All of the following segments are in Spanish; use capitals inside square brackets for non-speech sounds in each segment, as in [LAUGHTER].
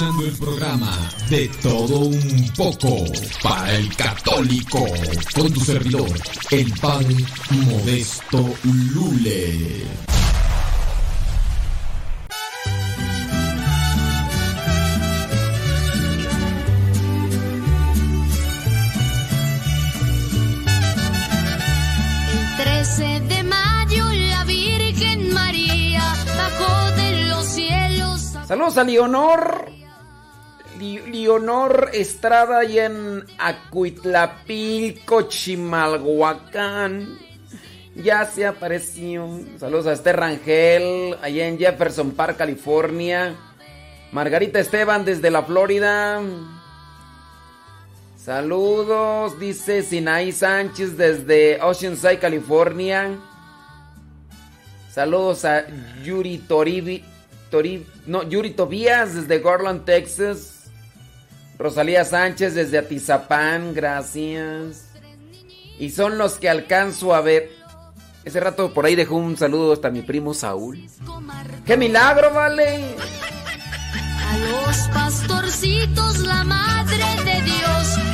escuchando el programa De Todo Un Poco para el Católico con tu servidor, el pan Modesto Lule. El 13 de mayo la Virgen María bajó de los cielos. Saludos a Leonor. Leonor Estrada y en Acuitlapilco, Chimalhuacán. Ya se apareció. Saludos a Esther Rangel, allá en Jefferson Park, California. Margarita Esteban desde la Florida. Saludos, dice Sinaí Sánchez desde Oceanside, California. Saludos a Yuri Toribi, Tori- no, Yuri Tobías desde Garland, Texas. Rosalía Sánchez desde Atizapán, gracias. Y son los que alcanzo a ver. Ese rato por ahí dejó un saludo hasta mi primo Saúl. ¡Qué milagro, vale! A los pastorcitos la madre de Dios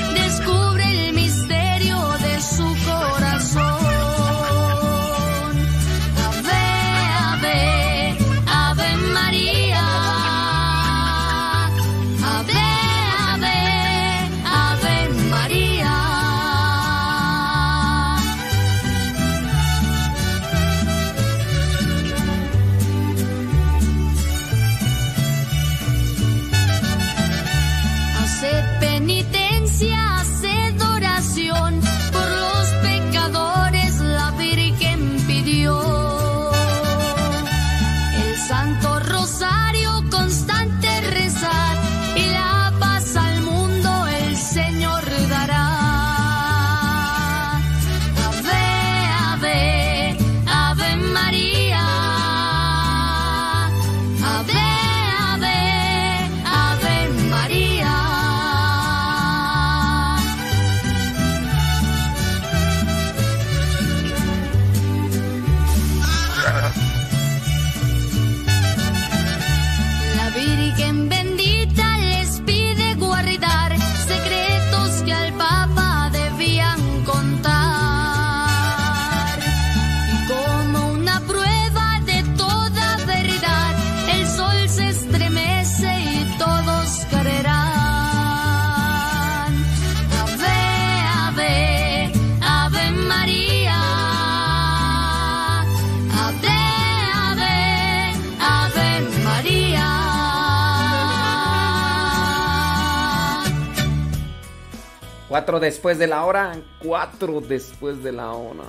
Cuatro después de la hora. Cuatro después de la hora.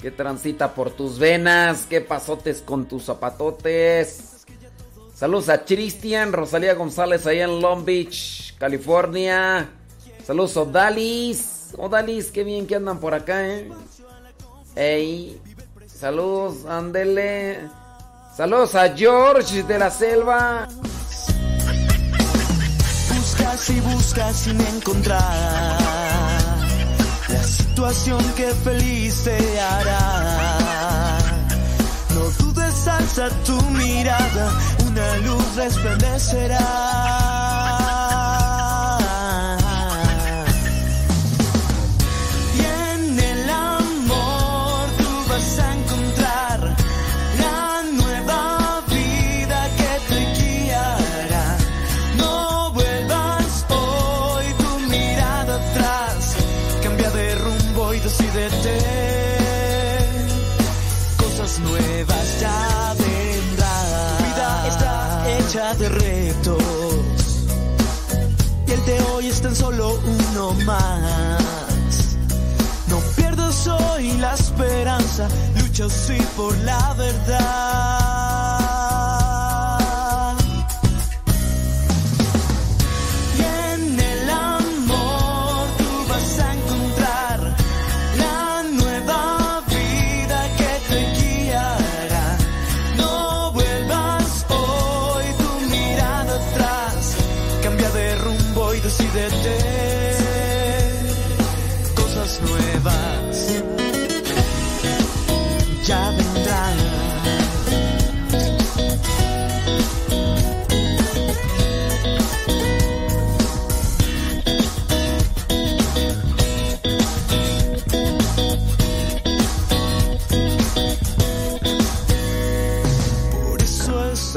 ¿Qué transita por tus venas? ¿Qué pasotes con tus zapatotes? Saludos a Cristian, Rosalía González ahí en Long Beach, California. Saludos a Odalis. Odalis, qué bien que andan por acá, ¿eh? Ey. Saludos, andele. Saludos a George de la Selva y buscas sin encontrar la situación que feliz te hará. No dudes, alza tu mirada, una luz resplandecerá. Esperanza, lucha sí por la verdad.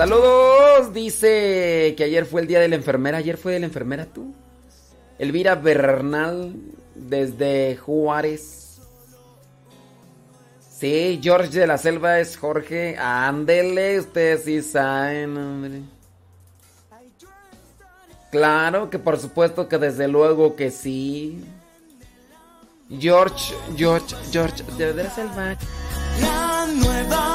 Saludos, dice que ayer fue el día de la enfermera. Ayer fue de la enfermera tú. Elvira Bernal, desde Juárez. Sí, George de la Selva es Jorge. Ándele, ustedes sí saben, hombre. Claro que por supuesto que desde luego que sí. George, George, George de la Selva. La nueva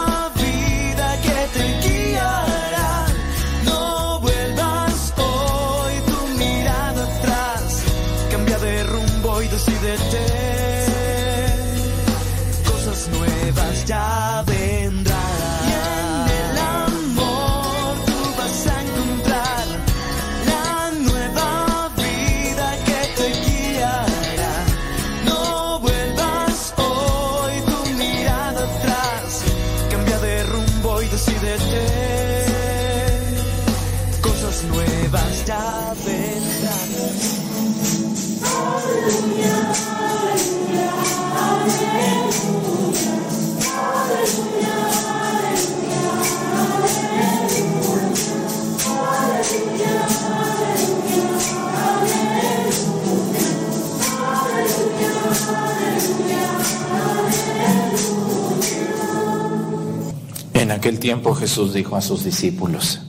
Jesús dijo a sus discípulos,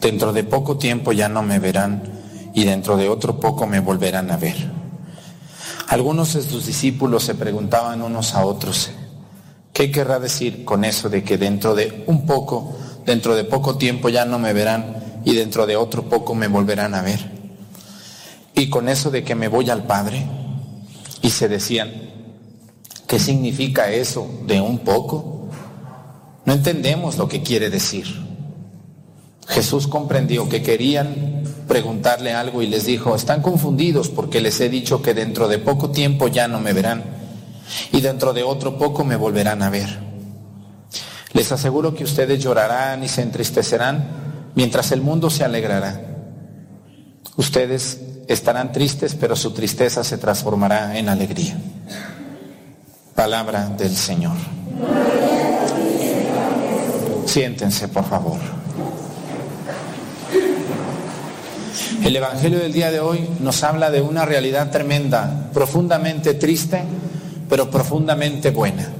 dentro de poco tiempo ya no me verán y dentro de otro poco me volverán a ver. Algunos de sus discípulos se preguntaban unos a otros, ¿qué querrá decir con eso de que dentro de un poco, dentro de poco tiempo ya no me verán y dentro de otro poco me volverán a ver? Y con eso de que me voy al Padre. Y se decían, ¿qué significa eso de un poco? No entendemos lo que quiere decir. Jesús comprendió que querían preguntarle algo y les dijo, están confundidos porque les he dicho que dentro de poco tiempo ya no me verán y dentro de otro poco me volverán a ver. Les aseguro que ustedes llorarán y se entristecerán mientras el mundo se alegrará. Ustedes estarán tristes, pero su tristeza se transformará en alegría. Palabra del Señor. Siéntense, por favor. El Evangelio del día de hoy nos habla de una realidad tremenda, profundamente triste, pero profundamente buena.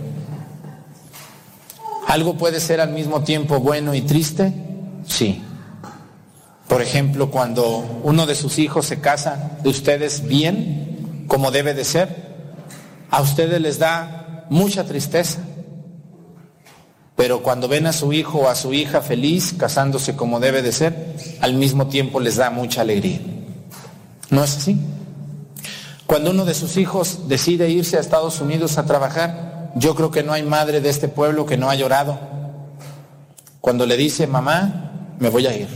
¿Algo puede ser al mismo tiempo bueno y triste? Sí. Por ejemplo, cuando uno de sus hijos se casa de ustedes bien, como debe de ser, a ustedes les da mucha tristeza. Pero cuando ven a su hijo o a su hija feliz, casándose como debe de ser, al mismo tiempo les da mucha alegría. ¿No es así? Cuando uno de sus hijos decide irse a Estados Unidos a trabajar, yo creo que no hay madre de este pueblo que no ha llorado. Cuando le dice, mamá, me voy a ir.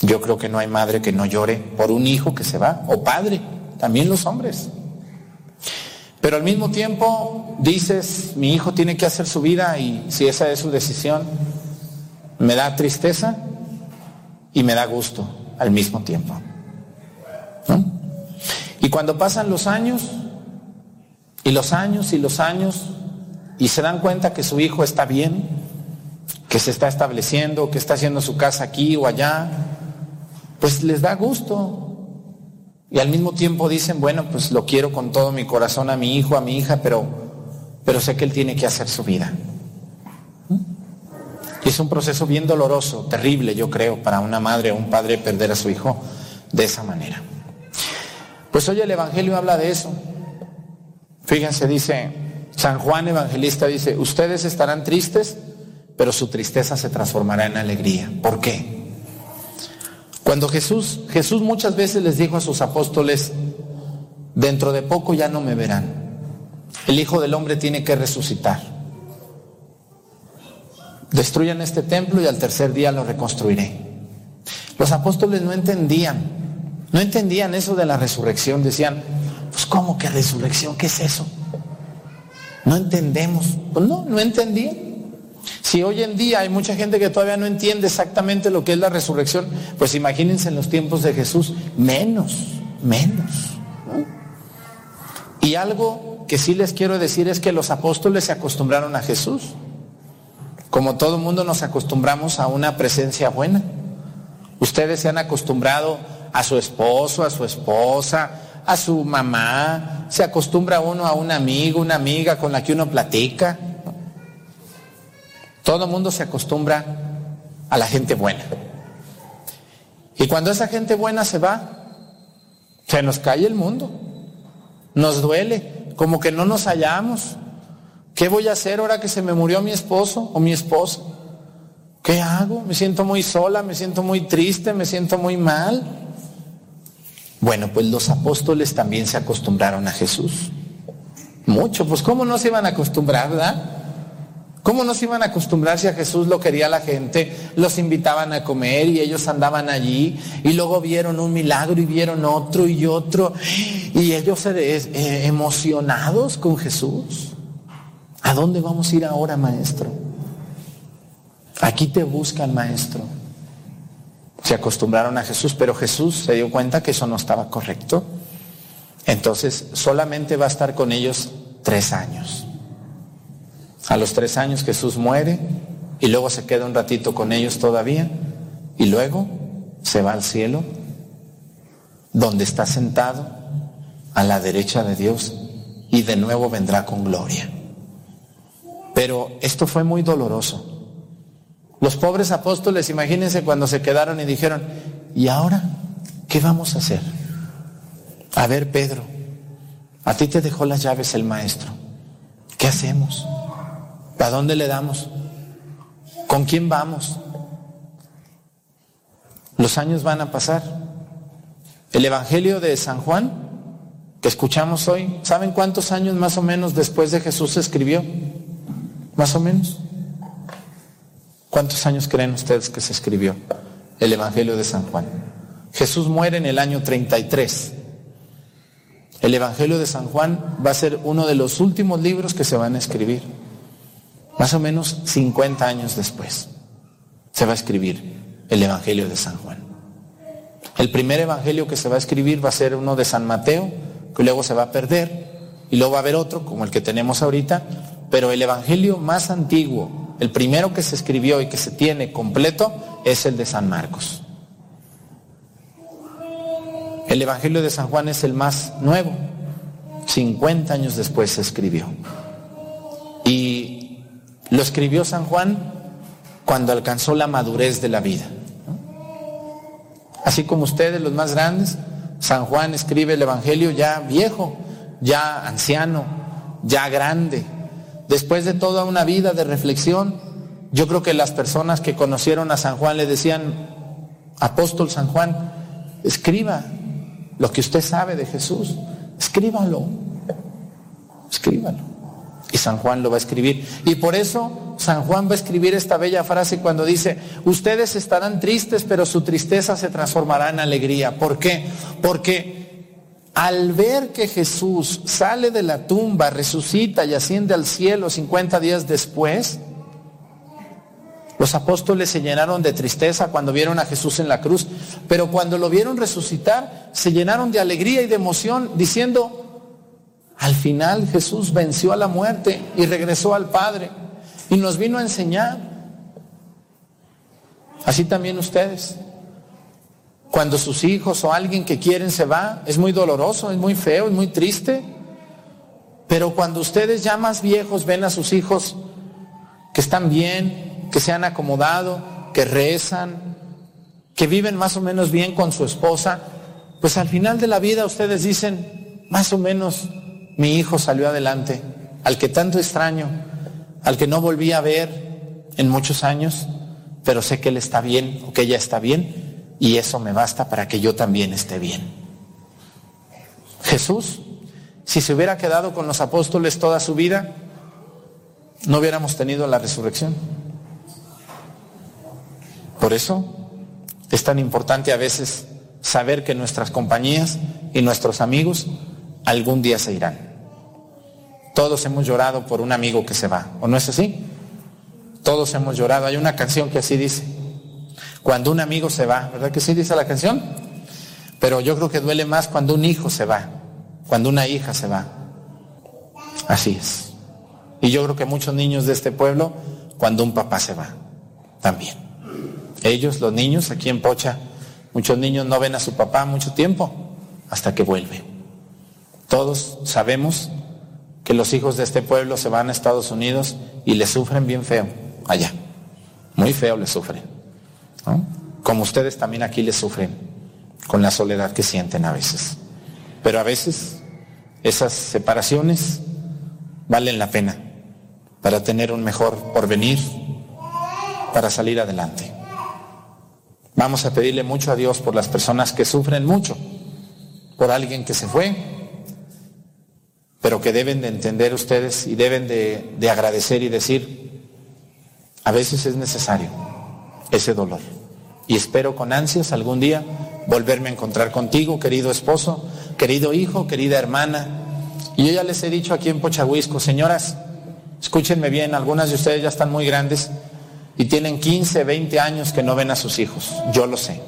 Yo creo que no hay madre que no llore por un hijo que se va, o padre, también los hombres. Pero al mismo tiempo dices, mi hijo tiene que hacer su vida y si esa es su decisión, me da tristeza y me da gusto al mismo tiempo. Y cuando pasan los años, y los años y los años, y se dan cuenta que su hijo está bien, que se está estableciendo, que está haciendo su casa aquí o allá, pues les da gusto, y al mismo tiempo dicen, bueno, pues lo quiero con todo mi corazón a mi hijo, a mi hija, pero, pero sé que él tiene que hacer su vida. Y es un proceso bien doloroso, terrible, yo creo, para una madre o un padre perder a su hijo de esa manera. Pues hoy el Evangelio habla de eso. Fíjense, dice, San Juan Evangelista dice, ustedes estarán tristes, pero su tristeza se transformará en alegría. ¿Por qué? Cuando Jesús, Jesús muchas veces les dijo a sus apóstoles, dentro de poco ya no me verán. El Hijo del Hombre tiene que resucitar. Destruyan este templo y al tercer día lo reconstruiré. Los apóstoles no entendían, no entendían eso de la resurrección. Decían, pues ¿cómo que resurrección? ¿Qué es eso? No entendemos. Pues no, no entendían. Si hoy en día hay mucha gente que todavía no entiende exactamente lo que es la resurrección, pues imagínense en los tiempos de Jesús, menos, menos. Y algo que sí les quiero decir es que los apóstoles se acostumbraron a Jesús. Como todo mundo nos acostumbramos a una presencia buena. Ustedes se han acostumbrado a su esposo, a su esposa, a su mamá. Se acostumbra uno a un amigo, una amiga con la que uno platica. Todo el mundo se acostumbra a la gente buena. Y cuando esa gente buena se va, se nos cae el mundo. Nos duele, como que no nos hallamos. ¿Qué voy a hacer ahora que se me murió mi esposo o mi esposa? ¿Qué hago? Me siento muy sola, me siento muy triste, me siento muy mal. Bueno, pues los apóstoles también se acostumbraron a Jesús. Mucho, pues ¿cómo no se iban a acostumbrar, verdad? ¿Cómo no se iban a acostumbrar si a Jesús lo quería la gente? Los invitaban a comer y ellos andaban allí y luego vieron un milagro y vieron otro y otro y ellos eh, emocionados con Jesús. ¿A dónde vamos a ir ahora, maestro? Aquí te buscan, maestro. Se acostumbraron a Jesús, pero Jesús se dio cuenta que eso no estaba correcto. Entonces solamente va a estar con ellos tres años. A los tres años Jesús muere y luego se queda un ratito con ellos todavía y luego se va al cielo donde está sentado a la derecha de Dios y de nuevo vendrá con gloria. Pero esto fue muy doloroso. Los pobres apóstoles, imagínense cuando se quedaron y dijeron, ¿y ahora qué vamos a hacer? A ver, Pedro, a ti te dejó las llaves el maestro. ¿Qué hacemos? ¿A dónde le damos? ¿Con quién vamos? Los años van a pasar. El Evangelio de San Juan, que escuchamos hoy, ¿saben cuántos años más o menos después de Jesús se escribió? Más o menos. ¿Cuántos años creen ustedes que se escribió el Evangelio de San Juan? Jesús muere en el año 33. El Evangelio de San Juan va a ser uno de los últimos libros que se van a escribir. Más o menos 50 años después se va a escribir el Evangelio de San Juan. El primer Evangelio que se va a escribir va a ser uno de San Mateo, que luego se va a perder, y luego va a haber otro, como el que tenemos ahorita, pero el Evangelio más antiguo, el primero que se escribió y que se tiene completo, es el de San Marcos. El Evangelio de San Juan es el más nuevo, 50 años después se escribió. Y lo escribió San Juan cuando alcanzó la madurez de la vida. Así como ustedes, los más grandes, San Juan escribe el Evangelio ya viejo, ya anciano, ya grande. Después de toda una vida de reflexión, yo creo que las personas que conocieron a San Juan le decían, apóstol San Juan, escriba lo que usted sabe de Jesús, escríbalo, escríbalo. Y San Juan lo va a escribir. Y por eso San Juan va a escribir esta bella frase cuando dice, ustedes estarán tristes, pero su tristeza se transformará en alegría. ¿Por qué? Porque al ver que Jesús sale de la tumba, resucita y asciende al cielo 50 días después, los apóstoles se llenaron de tristeza cuando vieron a Jesús en la cruz, pero cuando lo vieron resucitar, se llenaron de alegría y de emoción, diciendo, al final Jesús venció a la muerte y regresó al Padre y nos vino a enseñar. Así también ustedes. Cuando sus hijos o alguien que quieren se va, es muy doloroso, es muy feo, es muy triste. Pero cuando ustedes ya más viejos ven a sus hijos que están bien, que se han acomodado, que rezan, que viven más o menos bien con su esposa, pues al final de la vida ustedes dicen, más o menos mi hijo salió adelante, al que tanto extraño, al que no volví a ver en muchos años, pero sé que él está bien o que ella está bien y eso me basta para que yo también esté bien. Jesús, si se hubiera quedado con los apóstoles toda su vida, no hubiéramos tenido la resurrección. Por eso es tan importante a veces saber que nuestras compañías y nuestros amigos algún día se irán. Todos hemos llorado por un amigo que se va, ¿o no es así? Todos hemos llorado. Hay una canción que así dice. Cuando un amigo se va, ¿verdad que sí dice la canción? Pero yo creo que duele más cuando un hijo se va, cuando una hija se va. Así es. Y yo creo que muchos niños de este pueblo, cuando un papá se va, también. Ellos, los niños, aquí en Pocha, muchos niños no ven a su papá mucho tiempo hasta que vuelve. Todos sabemos que los hijos de este pueblo se van a Estados Unidos y le sufren bien feo allá. Muy feo le sufren. Como ustedes también aquí le sufren con la soledad que sienten a veces. Pero a veces esas separaciones valen la pena para tener un mejor porvenir, para salir adelante. Vamos a pedirle mucho a Dios por las personas que sufren mucho, por alguien que se fue, pero que deben de entender ustedes y deben de, agradecer y decir, a veces es necesario ese dolor. Y espero con ansias algún día volverme a encontrar contigo, querido esposo, querido hijo, querida hermana. Y yo ya les he dicho aquí en Pochahuisco, señoras, escúchenme bien, algunas de ustedes ya están muy grandes y tienen 15, 20 años que no ven a sus hijos, yo lo sé.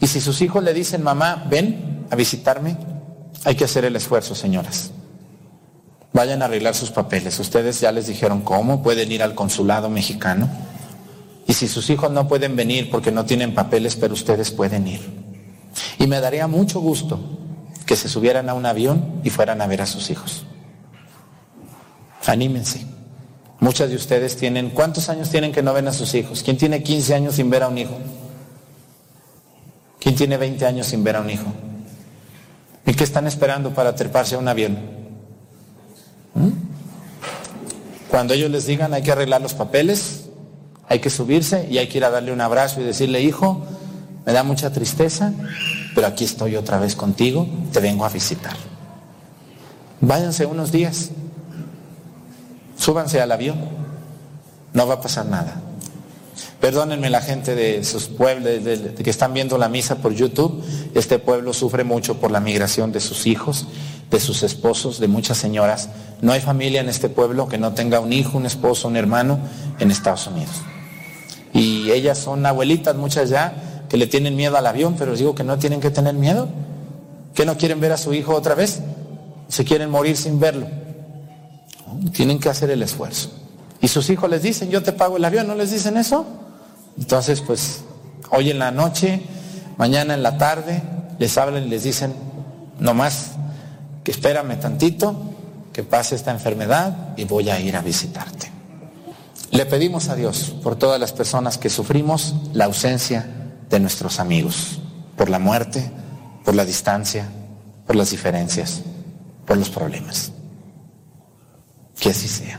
Y si sus hijos le dicen, mamá, ven a visitarme, hay que hacer el esfuerzo, señoras. Vayan a arreglar sus papeles. Ustedes ya les dijeron cómo. Pueden ir al consulado mexicano. Y si sus hijos no pueden venir porque no tienen papeles, pero ustedes pueden ir. Y me daría mucho gusto que se subieran a un avión y fueran a ver a sus hijos. Anímense. Muchas de ustedes tienen, ¿cuántos años tienen que no ven a sus hijos? ¿Quién tiene 15 años sin ver a un hijo? ¿Quién tiene 20 años sin ver a un hijo? ¿Y qué están esperando para treparse a un avión? ¿Mm? Cuando ellos les digan hay que arreglar los papeles, hay que subirse y hay que ir a darle un abrazo y decirle, hijo, me da mucha tristeza, pero aquí estoy otra vez contigo, te vengo a visitar. Váyanse unos días, súbanse al avión, no va a pasar nada. Perdónenme la gente de sus pueblos, que están viendo la misa por YouTube. Este pueblo sufre mucho por la migración de sus hijos, de sus esposos, de muchas señoras. No hay familia en este pueblo que no tenga un hijo, un esposo, un hermano en Estados Unidos. Y ellas son abuelitas, muchas ya, que le tienen miedo al avión, pero les digo que no tienen que tener miedo. Que no quieren ver a su hijo otra vez. Se quieren morir sin verlo. Tienen que hacer el esfuerzo. Y sus hijos les dicen, yo te pago el avión, ¿no les dicen eso? Entonces, pues, hoy en la noche, mañana en la tarde, les hablan y les dicen, nomás que espérame tantito, que pase esta enfermedad y voy a ir a visitarte. Le pedimos a Dios por todas las personas que sufrimos la ausencia de nuestros amigos, por la muerte, por la distancia, por las diferencias, por los problemas. Que así sea.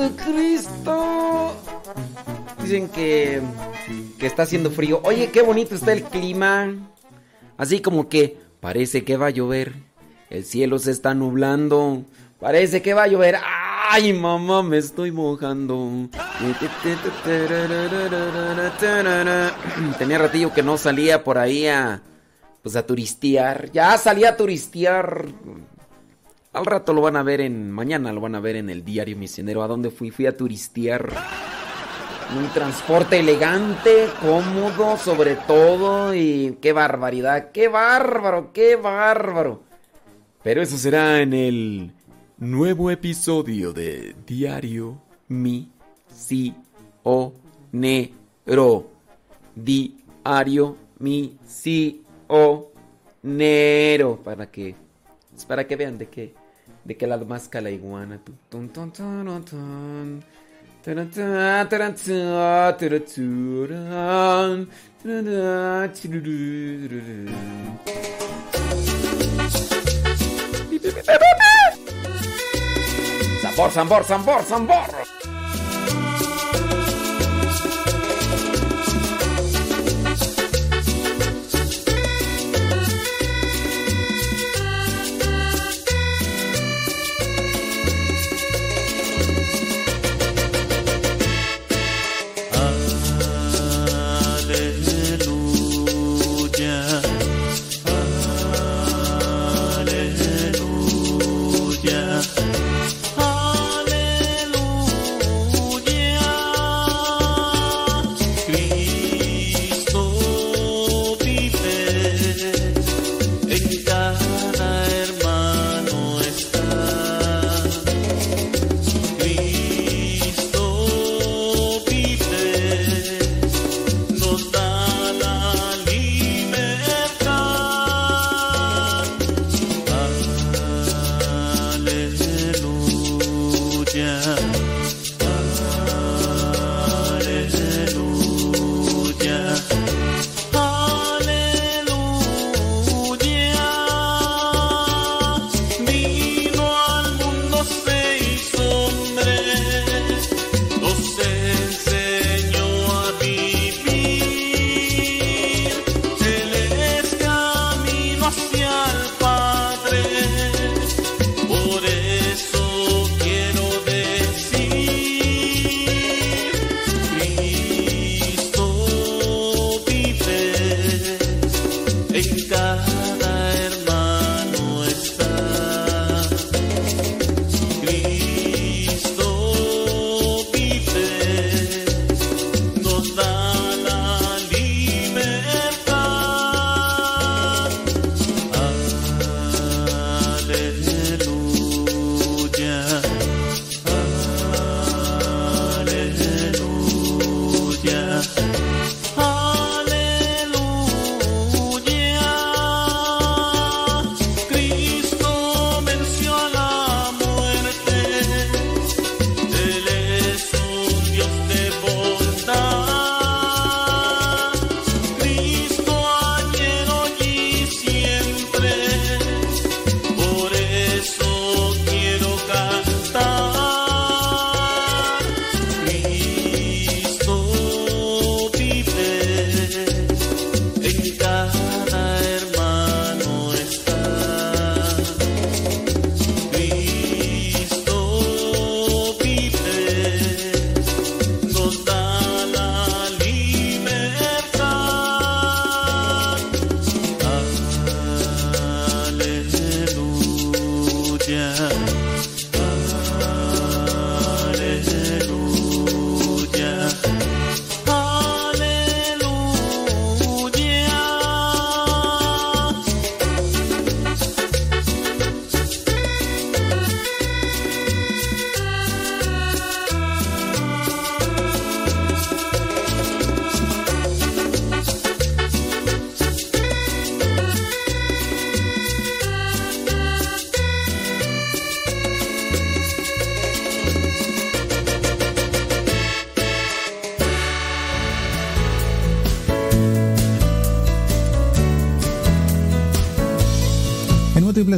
Jesucristo. Dicen que, que está haciendo frío. Oye, qué bonito está el clima. Así como que parece que va a llover. El cielo se está nublando. Parece que va a llover. Ay, mamá, me estoy mojando. [CLEARS THROAT] Tenía ratillo que no salía por ahí a pues a turistear. Ya salí a turistear. Al rato lo van a ver en. Mañana lo van a ver en el diario misionero. ¿A dónde fui? Fui a turistear. Un transporte elegante, cómodo, sobre todo. Y qué barbaridad, qué bárbaro, qué bárbaro. Pero eso será en el nuevo episodio de Diario Misionero. Diario Misionero. Para que. Para que vean de qué de que la masca la iguana. Tun, tun, tun, tun,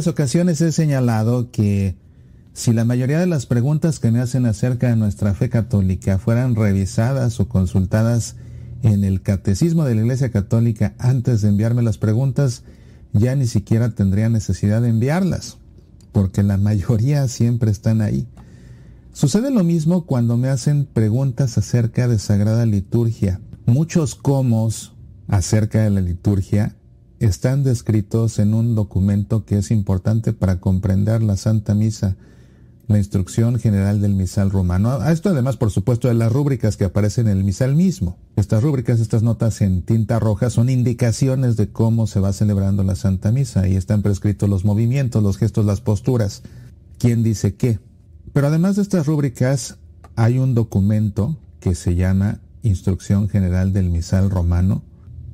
ocasiones he señalado que si la mayoría de las preguntas que me hacen acerca de nuestra fe católica fueran revisadas o consultadas en el catecismo de la Iglesia Católica antes de enviarme las preguntas, ya ni siquiera tendría necesidad de enviarlas, porque la mayoría siempre están ahí. Sucede lo mismo cuando me hacen preguntas acerca de Sagrada Liturgia. Muchos comos acerca de la liturgia están descritos en un documento que es importante para comprender la Santa Misa la instrucción general del misal romano. A esto además, por supuesto, de las rúbricas que aparecen en el misal mismo. Estas rúbricas, estas notas en tinta roja, son indicaciones de cómo se va celebrando la Santa Misa. Ahí están prescritos los movimientos, los gestos, las posturas. ¿Quién dice qué? Pero además de estas rúbricas, hay un documento que se llama Instrucción General del Misal Romano,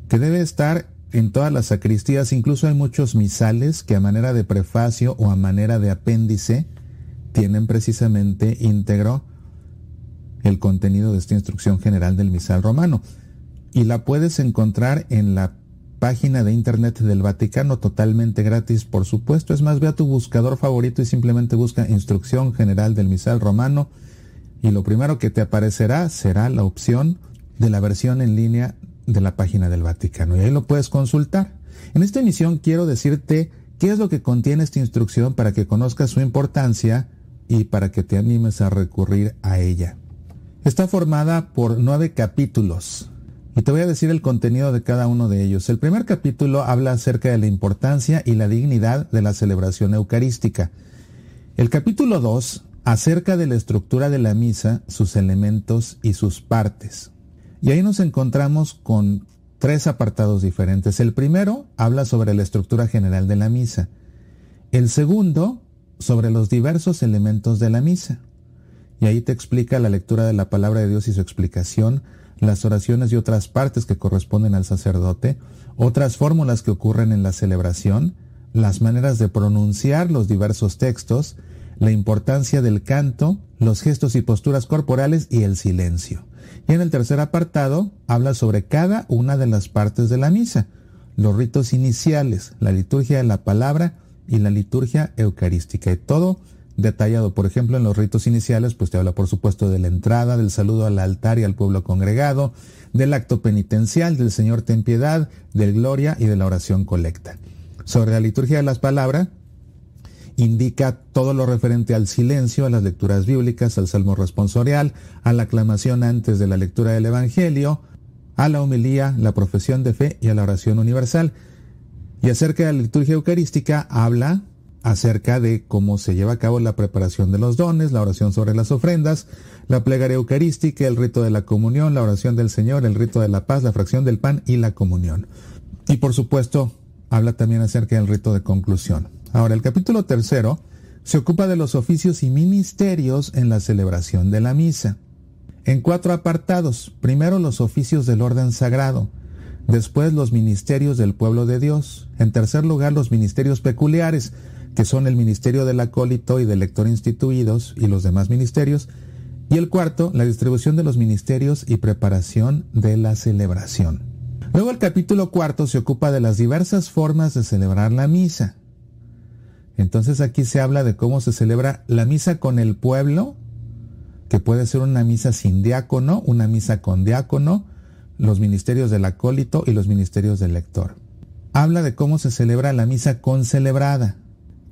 que debe estar en todas las sacristías. Incluso hay muchos misales que a manera de prefacio o a manera de apéndice tienen precisamente íntegro el contenido de esta instrucción general del misal romano. Y la puedes encontrar en la página de internet del Vaticano totalmente gratis, por supuesto. Es más, ve a tu buscador favorito y simplemente busca instrucción general del misal romano y lo primero que te aparecerá será la opción de la versión en línea de la página del Vaticano y ahí lo puedes consultar. En esta emisión quiero decirte qué es lo que contiene esta instrucción para que conozcas su importancia y para que te animes a recurrir a ella. Está formada por nueve capítulos y te voy a decir el contenido de cada uno de ellos. El primer capítulo habla acerca de la importancia y la dignidad de la celebración eucarística. El capítulo 2 acerca de la estructura de la misa, sus elementos y sus partes. Y ahí nos encontramos con tres apartados diferentes. El primero habla sobre la estructura general de la misa. El segundo sobre los diversos elementos de la misa. Y ahí te explica la lectura de la palabra de Dios y su explicación, las oraciones y otras partes que corresponden al sacerdote, otras fórmulas que ocurren en la celebración, las maneras de pronunciar los diversos textos, la importancia del canto, los gestos y posturas corporales y el silencio. Y en el tercer apartado habla sobre cada una de las partes de la misa, los ritos iniciales, la liturgia de la palabra, y la liturgia eucarística. Y todo detallado, por ejemplo, en los ritos iniciales, pues te habla por supuesto de la entrada, del saludo al altar y al pueblo congregado, del acto penitencial, del Señor ten piedad, del gloria y de la oración colecta. Sobre la liturgia de las palabras, indica todo lo referente al silencio, a las lecturas bíblicas, al salmo responsorial, a la aclamación antes de la lectura del Evangelio, a la homilía, la profesión de fe y a la oración universal. Y acerca de la liturgia eucarística habla acerca de cómo se lleva a cabo la preparación de los dones, la oración sobre las ofrendas, la plegaria eucarística, el rito de la comunión, la oración del Señor, el rito de la paz, la fracción del pan y la comunión. Y por supuesto, habla también acerca del rito de conclusión. Ahora, el capítulo tercero se ocupa de los oficios y ministerios en la celebración de la misa. En cuatro apartados. Primero, los oficios del orden sagrado. Después los ministerios del pueblo de Dios. En tercer lugar, los ministerios peculiares, que son el ministerio del acólito y del lector instituidos y los demás ministerios. Y el cuarto, la distribución de los ministerios y preparación de la celebración. Luego el capítulo cuarto se ocupa de las diversas formas de celebrar la misa. Entonces aquí se habla de cómo se celebra la misa con el pueblo, que puede ser una misa sin diácono, una misa con diácono, los ministerios del acólito y los ministerios del lector. Habla de cómo se celebra la misa concelebrada,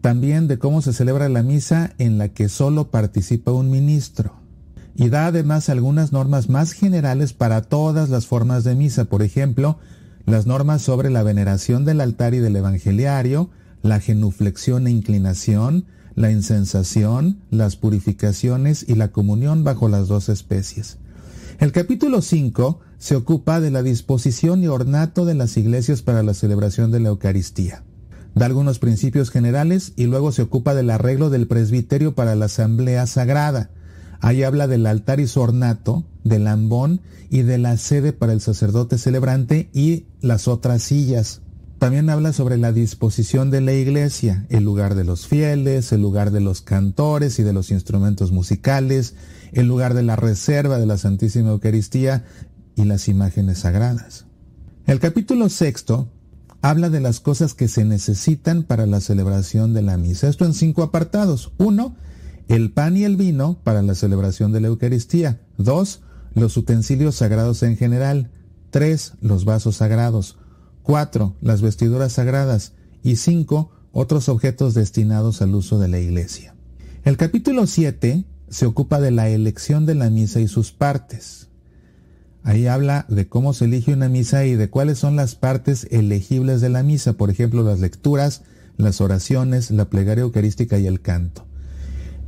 también de cómo se celebra la misa en la que solo participa un ministro, y da además algunas normas más generales para todas las formas de misa, por ejemplo, las normas sobre la veneración del altar y del evangeliario, la genuflexión e inclinación, la insensación, las purificaciones y la comunión bajo las dos especies. El capítulo 5 se ocupa de la disposición y ornato de las iglesias para la celebración de la Eucaristía. Da algunos principios generales y luego se ocupa del arreglo del presbiterio para la asamblea sagrada. Ahí habla del altar y su ornato, del ambón y de la sede para el sacerdote celebrante y las otras sillas. También habla sobre la disposición de la iglesia, el lugar de los fieles, el lugar de los cantores y de los instrumentos musicales, el lugar de la reserva de la Santísima Eucaristía y las imágenes sagradas. El capítulo sexto habla de las cosas que se necesitan para la celebración de la misa. Esto en cinco apartados. Uno, el pan y el vino para la celebración de la Eucaristía. Dos, los utensilios sagrados en general. Tres, los vasos sagrados. Cuatro, las vestiduras sagradas. Y cinco, otros objetos destinados al uso de la iglesia. El capítulo 7 se ocupa de la elección de la misa y sus partes. Ahí habla de cómo se elige una misa y de cuáles son las partes elegibles de la misa, por ejemplo, las lecturas, las oraciones, la plegaria eucarística y el canto.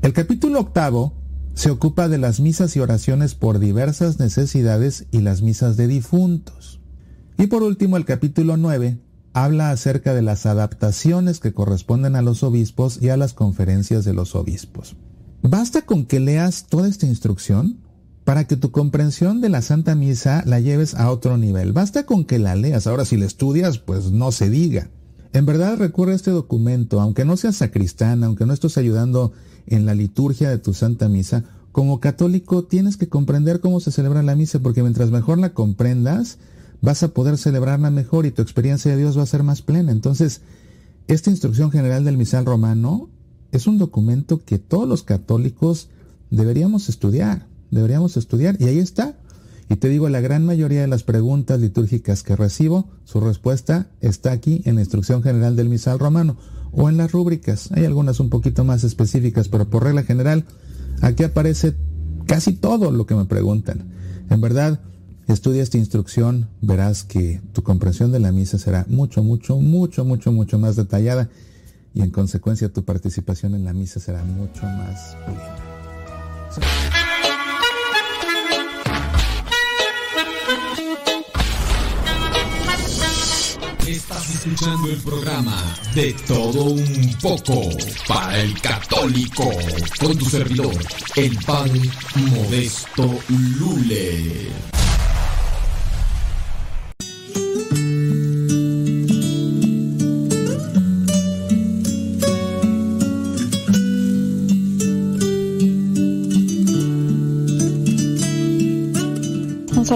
El capítulo octavo se ocupa de las misas y oraciones por diversas necesidades y las misas de difuntos. Y por último, el capítulo 9 habla acerca de las adaptaciones que corresponden a los obispos y a las conferencias de los obispos. Basta con que leas toda esta instrucción para que tu comprensión de la Santa Misa la lleves a otro nivel. Basta con que la leas. Ahora, si la estudias, pues no se diga. En verdad recurre a este documento, aunque no seas sacristán, aunque no estés ayudando en la liturgia de tu Santa Misa, como católico tienes que comprender cómo se celebra la misa, porque mientras mejor la comprendas, vas a poder celebrarla mejor y tu experiencia de Dios va a ser más plena. Entonces, esta instrucción general del misal romano es un documento que todos los católicos deberíamos estudiar, deberíamos estudiar, y ahí está. Y te digo, la gran mayoría de las preguntas litúrgicas que recibo, su respuesta está aquí en la instrucción general del misal romano o en las rúbricas. Hay algunas un poquito más específicas, pero por regla general, aquí aparece casi todo lo que me preguntan. En verdad, estudia esta instrucción, verás que tu comprensión de la misa será mucho, mucho, mucho, mucho, mucho más detallada y en consecuencia tu participación en la misa será mucho más plena. Estás escuchando el programa de todo un poco para el católico con tu servidor, el pan modesto Lule.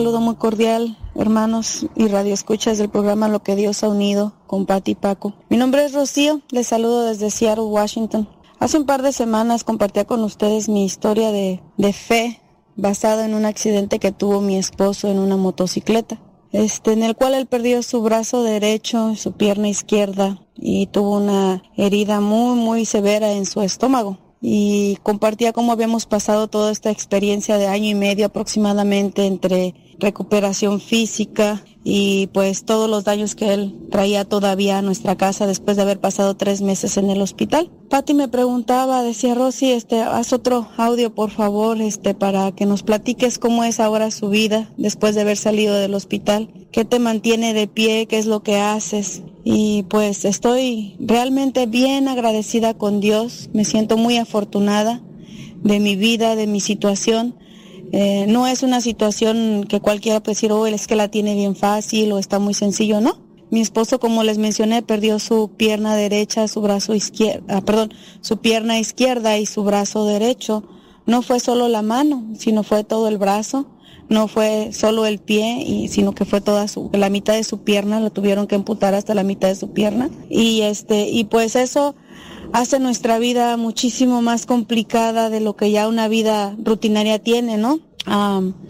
Saludo muy cordial, hermanos y radioescuchas del programa Lo que Dios ha unido con Pati y Paco. Mi nombre es Rocío, les saludo desde Seattle, Washington. Hace un par de semanas compartía con ustedes mi historia de, de fe basada en un accidente que tuvo mi esposo en una motocicleta, este, en el cual él perdió su brazo derecho, su pierna izquierda y tuvo una herida muy, muy severa en su estómago y compartía cómo habíamos pasado toda esta experiencia de año y medio aproximadamente entre recuperación física y pues todos los daños que él traía todavía a nuestra casa después de haber pasado tres meses en el hospital. Patti me preguntaba, decía Rosy, este, haz otro audio por favor, este, para que nos platiques cómo es ahora su vida después de haber salido del hospital, qué te mantiene de pie, qué es lo que haces. Y pues estoy realmente bien agradecida con Dios, me siento muy afortunada de mi vida, de mi situación eh, no es una situación que cualquiera puede decir, oh, es que la tiene bien fácil o está muy sencillo, no. Mi esposo, como les mencioné, perdió su pierna derecha, su brazo izquierdo, ah, perdón, su pierna izquierda y su brazo derecho. No fue solo la mano, sino fue todo el brazo. No fue solo el pie, y, sino que fue toda su, la mitad de su pierna, lo tuvieron que amputar hasta la mitad de su pierna. Y este, y pues eso hace nuestra vida muchísimo más complicada de lo que ya una vida rutinaria tiene, ¿no?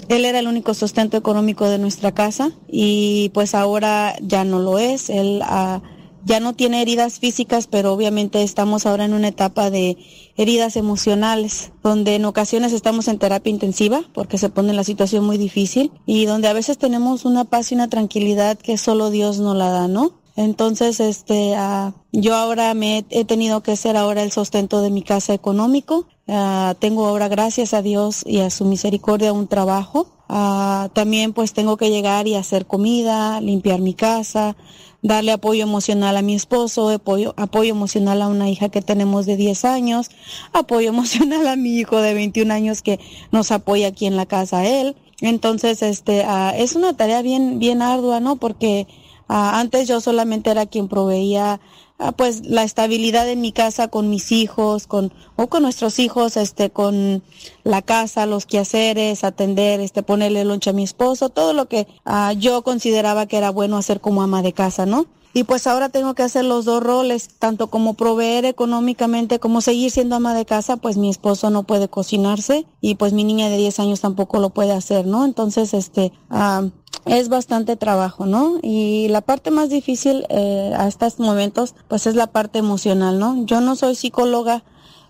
él era el único sustento económico de nuestra casa y pues ahora ya no lo es. Él ah, ya no tiene heridas físicas, pero obviamente estamos ahora en una etapa de heridas emocionales, donde en ocasiones estamos en terapia intensiva porque se pone la situación muy difícil y donde a veces tenemos una paz y una tranquilidad que solo Dios nos la da, ¿no? Entonces, este, uh, yo ahora me he, tenido que ser ahora el sustento de mi casa económico. Uh, tengo ahora, gracias a Dios y a su misericordia, un trabajo. Uh, también pues tengo que llegar y hacer comida, limpiar mi casa, darle apoyo emocional a mi esposo, apoyo, apoyo emocional a una hija que tenemos de 10 años, apoyo [LAUGHS] emocional a mi hijo de 21 años que nos apoya aquí en la casa él. Entonces, este, es una tarea bien, bien ardua, ¿no? Porque Ah, antes yo solamente era quien proveía ah, pues la estabilidad en mi casa con mis hijos, con o con nuestros hijos, este con la casa, los quehaceres, atender, este ponerle lonche a mi esposo, todo lo que ah, yo consideraba que era bueno hacer como ama de casa, ¿no? Y pues ahora tengo que hacer los dos roles, tanto como proveer económicamente como seguir siendo ama de casa, pues mi esposo no puede cocinarse y pues mi niña de 10 años tampoco lo puede hacer, ¿no? Entonces, este, ah, es bastante trabajo, ¿no? Y la parte más difícil eh, a estos momentos, pues es la parte emocional, ¿no? Yo no soy psicóloga,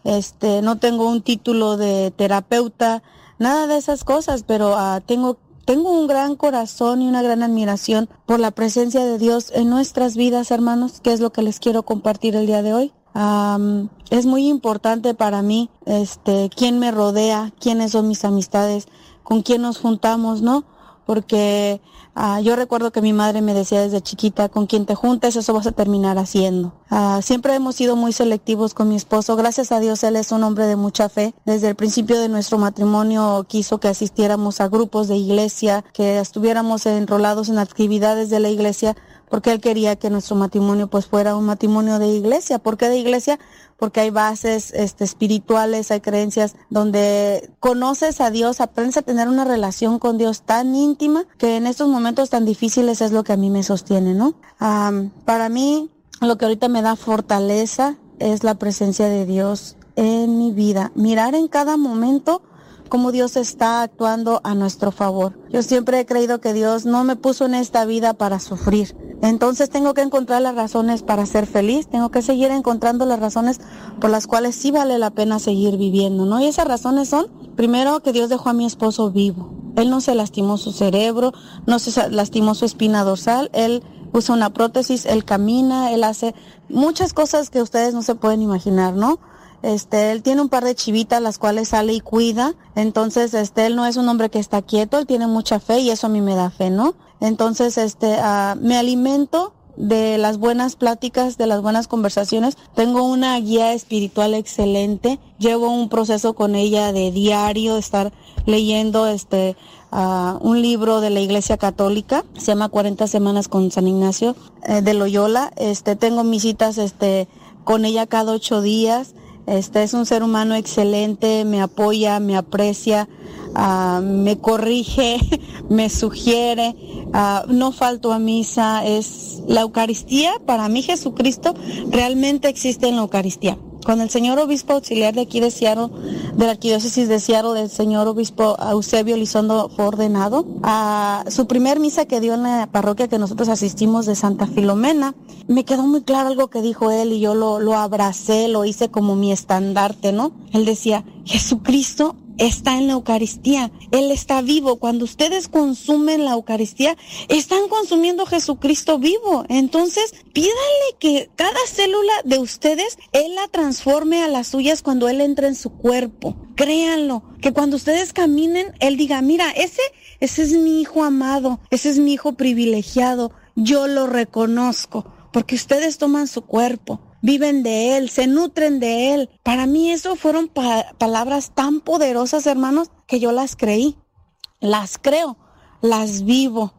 este, no tengo un título de terapeuta, nada de esas cosas, pero uh, tengo tengo un gran corazón y una gran admiración por la presencia de Dios en nuestras vidas, hermanos, que es lo que les quiero compartir el día de hoy. Um, es muy importante para mí, este, quién me rodea, quiénes son mis amistades, con quién nos juntamos, ¿no? Porque ah, yo recuerdo que mi madre me decía desde chiquita, con quien te juntes, eso vas a terminar haciendo. Ah, siempre hemos sido muy selectivos con mi esposo. Gracias a Dios, él es un hombre de mucha fe. Desde el principio de nuestro matrimonio quiso que asistiéramos a grupos de iglesia, que estuviéramos enrolados en actividades de la iglesia, porque él quería que nuestro matrimonio pues fuera un matrimonio de iglesia. ¿Por qué de iglesia? porque hay bases este, espirituales, hay creencias donde conoces a Dios, aprendes a tener una relación con Dios tan íntima que en estos momentos tan difíciles es lo que a mí me sostiene, ¿no? para mí, lo que ahorita me da fortaleza es la presencia de Dios en mi vida. Mirar en cada momento cómo Dios está actuando a nuestro favor. Yo siempre he creído que Dios no me puso en esta vida para sufrir. Entonces tengo que encontrar las razones para ser feliz, tengo que seguir encontrando las razones por las cuales sí vale la pena seguir viviendo, ¿no? Y esas razones son, primero, que Dios dejó a mi esposo vivo. Él no se lastimó su cerebro, no se lastimó su espina dorsal, él usa una prótesis, él camina, él hace muchas cosas que ustedes no se pueden imaginar, ¿no? Este, él tiene un par de chivitas las cuales sale y cuida. Entonces, este, él no es un hombre que está quieto, él tiene mucha fe y eso a mí me da fe, ¿no? Entonces, este, uh, me alimento de las buenas pláticas, de las buenas conversaciones. Tengo una guía espiritual excelente. Llevo un proceso con ella de diario, estar leyendo este uh, un libro de la Iglesia Católica, se llama 40 semanas con San Ignacio eh, de Loyola. Este, tengo mis este con ella cada ocho días. Este es un ser humano excelente, me apoya, me aprecia, uh, me corrige, [LAUGHS] me sugiere, uh, no falto a misa, es la Eucaristía, para mí Jesucristo realmente existe en la Eucaristía. Cuando el señor obispo auxiliar de aquí de Seattle, de la arquidiócesis de Seattle, del señor obispo Eusebio Lizondo ordenado, a su primer misa que dio en la parroquia que nosotros asistimos de Santa Filomena, me quedó muy claro algo que dijo él y yo lo, lo abracé, lo hice como mi estandarte, ¿no? Él decía, Jesucristo está en la Eucaristía. Él está vivo. Cuando ustedes consumen la Eucaristía, están consumiendo Jesucristo vivo. Entonces, pídale que cada célula de ustedes, Él la transforme a las suyas cuando Él entra en su cuerpo. Créanlo, que cuando ustedes caminen, Él diga, mira, ese, ese es mi hijo amado, ese es mi hijo privilegiado. Yo lo reconozco, porque ustedes toman su cuerpo viven de Él, se nutren de Él. Para mí eso fueron palabras tan poderosas, hermanos, que yo las creí, las creo, las vivo.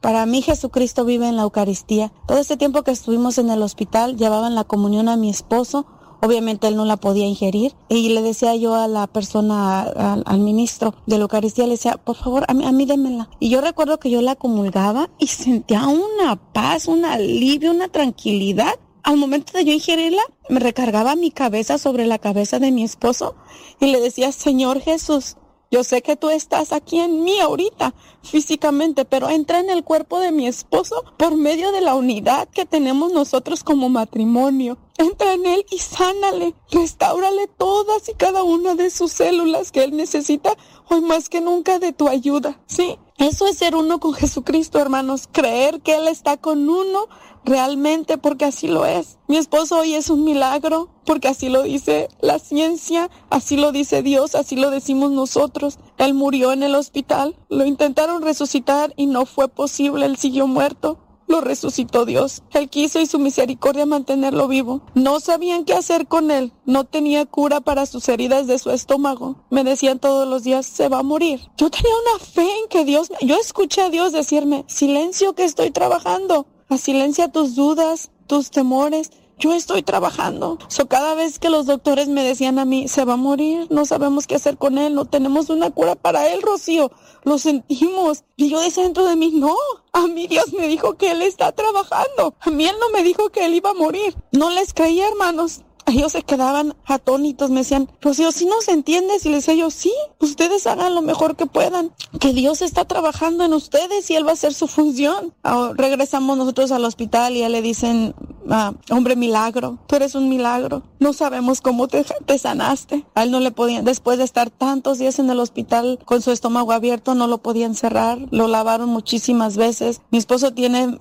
Para mí Jesucristo vive en la Eucaristía. Todo este tiempo que estuvimos en el hospital, llevaban la comunión a mi esposo. Obviamente él no la podía ingerir. Y le decía yo a la persona, al, ministro de la Eucaristía, le decía, por favor, a mí, a mí démela. Y yo recuerdo que yo la comulgaba y sentía una paz, un alivio, una tranquilidad al momento de yo ingerirla, me recargaba mi cabeza sobre la cabeza de mi esposo y le decía, Señor Jesús, yo sé que tú estás aquí en mí ahorita, físicamente, pero entra en el cuerpo de mi esposo por medio de la unidad que tenemos nosotros como matrimonio. Entra en él y sánale, restáurale todas y cada una de sus células que él necesita hoy más que nunca de tu ayuda. Sí, eso es ser uno con Jesucristo, hermanos, creer que Él está con uno realmente porque así lo es. Mi esposo hoy es un milagro porque así lo dice la ciencia, así lo dice Dios, así lo decimos nosotros. Él murió en el hospital, lo intentaron resucitar y no fue posible, él siguió muerto. Lo resucitó Dios. Él quiso y su misericordia mantenerlo vivo. No sabían qué hacer con él. No tenía cura para sus heridas de su estómago. Me decían todos los días, se va a morir. Yo tenía una fe en que Dios, yo escuché a Dios decirme, silencio que estoy trabajando. Silencia tus dudas, tus temores. Yo estoy trabajando. So, cada vez que los doctores me decían a mí, se va a morir, no sabemos qué hacer con él, no tenemos una cura para él, Rocío. Lo sentimos. Y yo decía dentro de mí, no, a mí Dios me dijo que él está trabajando. A mí él no me dijo que él iba a morir. No les creía, hermanos ellos se quedaban atónitos, me decían, Rocío, si no se entiende, y les decía yo, sí, ustedes hagan lo mejor que puedan, que Dios está trabajando en ustedes y Él va a hacer su función. Ah, regresamos nosotros al hospital y ya le dicen, ah, hombre milagro, tú eres un milagro, no sabemos cómo te, te sanaste. A él no le podían, después de estar tantos días en el hospital con su estómago abierto, no lo podían cerrar, lo lavaron muchísimas veces. Mi esposo tiene,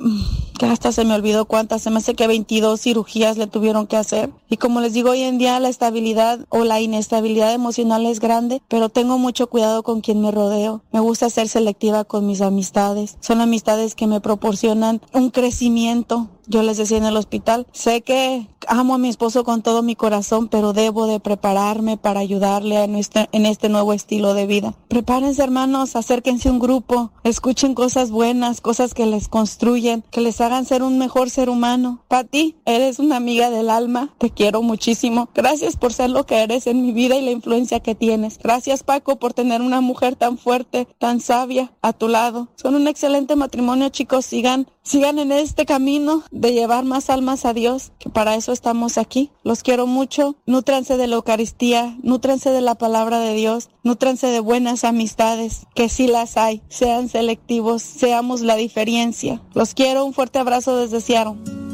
que hasta se me olvidó cuántas, se me hace que 22 cirugías le tuvieron que hacer. Y como les digo, hoy en día la estabilidad o la inestabilidad emocional es grande, pero tengo mucho cuidado con quien me rodeo. Me gusta ser selectiva con mis amistades. Son amistades que me proporcionan un crecimiento yo les decía en el hospital, sé que amo a mi esposo con todo mi corazón, pero debo de prepararme para ayudarle en este, en este nuevo estilo de vida. Prepárense hermanos, acérquense a un grupo, escuchen cosas buenas, cosas que les construyen, que les hagan ser un mejor ser humano. Pati, eres una amiga del alma, te quiero muchísimo. Gracias por ser lo que eres en mi vida y la influencia que tienes. Gracias Paco por tener una mujer tan fuerte, tan sabia a tu lado. Son un excelente matrimonio chicos, sigan sigan en este camino de llevar más almas a Dios, que para eso estamos aquí. Los quiero mucho, nútranse de la Eucaristía, nútranse de la palabra de Dios, nútranse de buenas amistades, que sí las hay, sean selectivos, seamos la diferencia. Los quiero, un fuerte abrazo desde Seattle.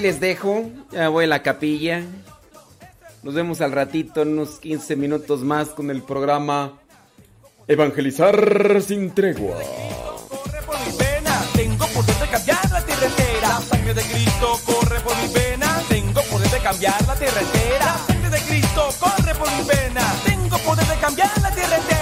Les dejo. Ya voy a la capilla. Nos vemos al ratito, en unos 15 minutos más con el programa Evangelizar sin tregua. Corre por mi pena, tengo poder de cambiar la tierra entera. La sangre de Cristo corre por mi pena, tengo poder de cambiar la tierra entera. La sangre de Cristo corre por mi pena, tengo poder de cambiar la tierra entera.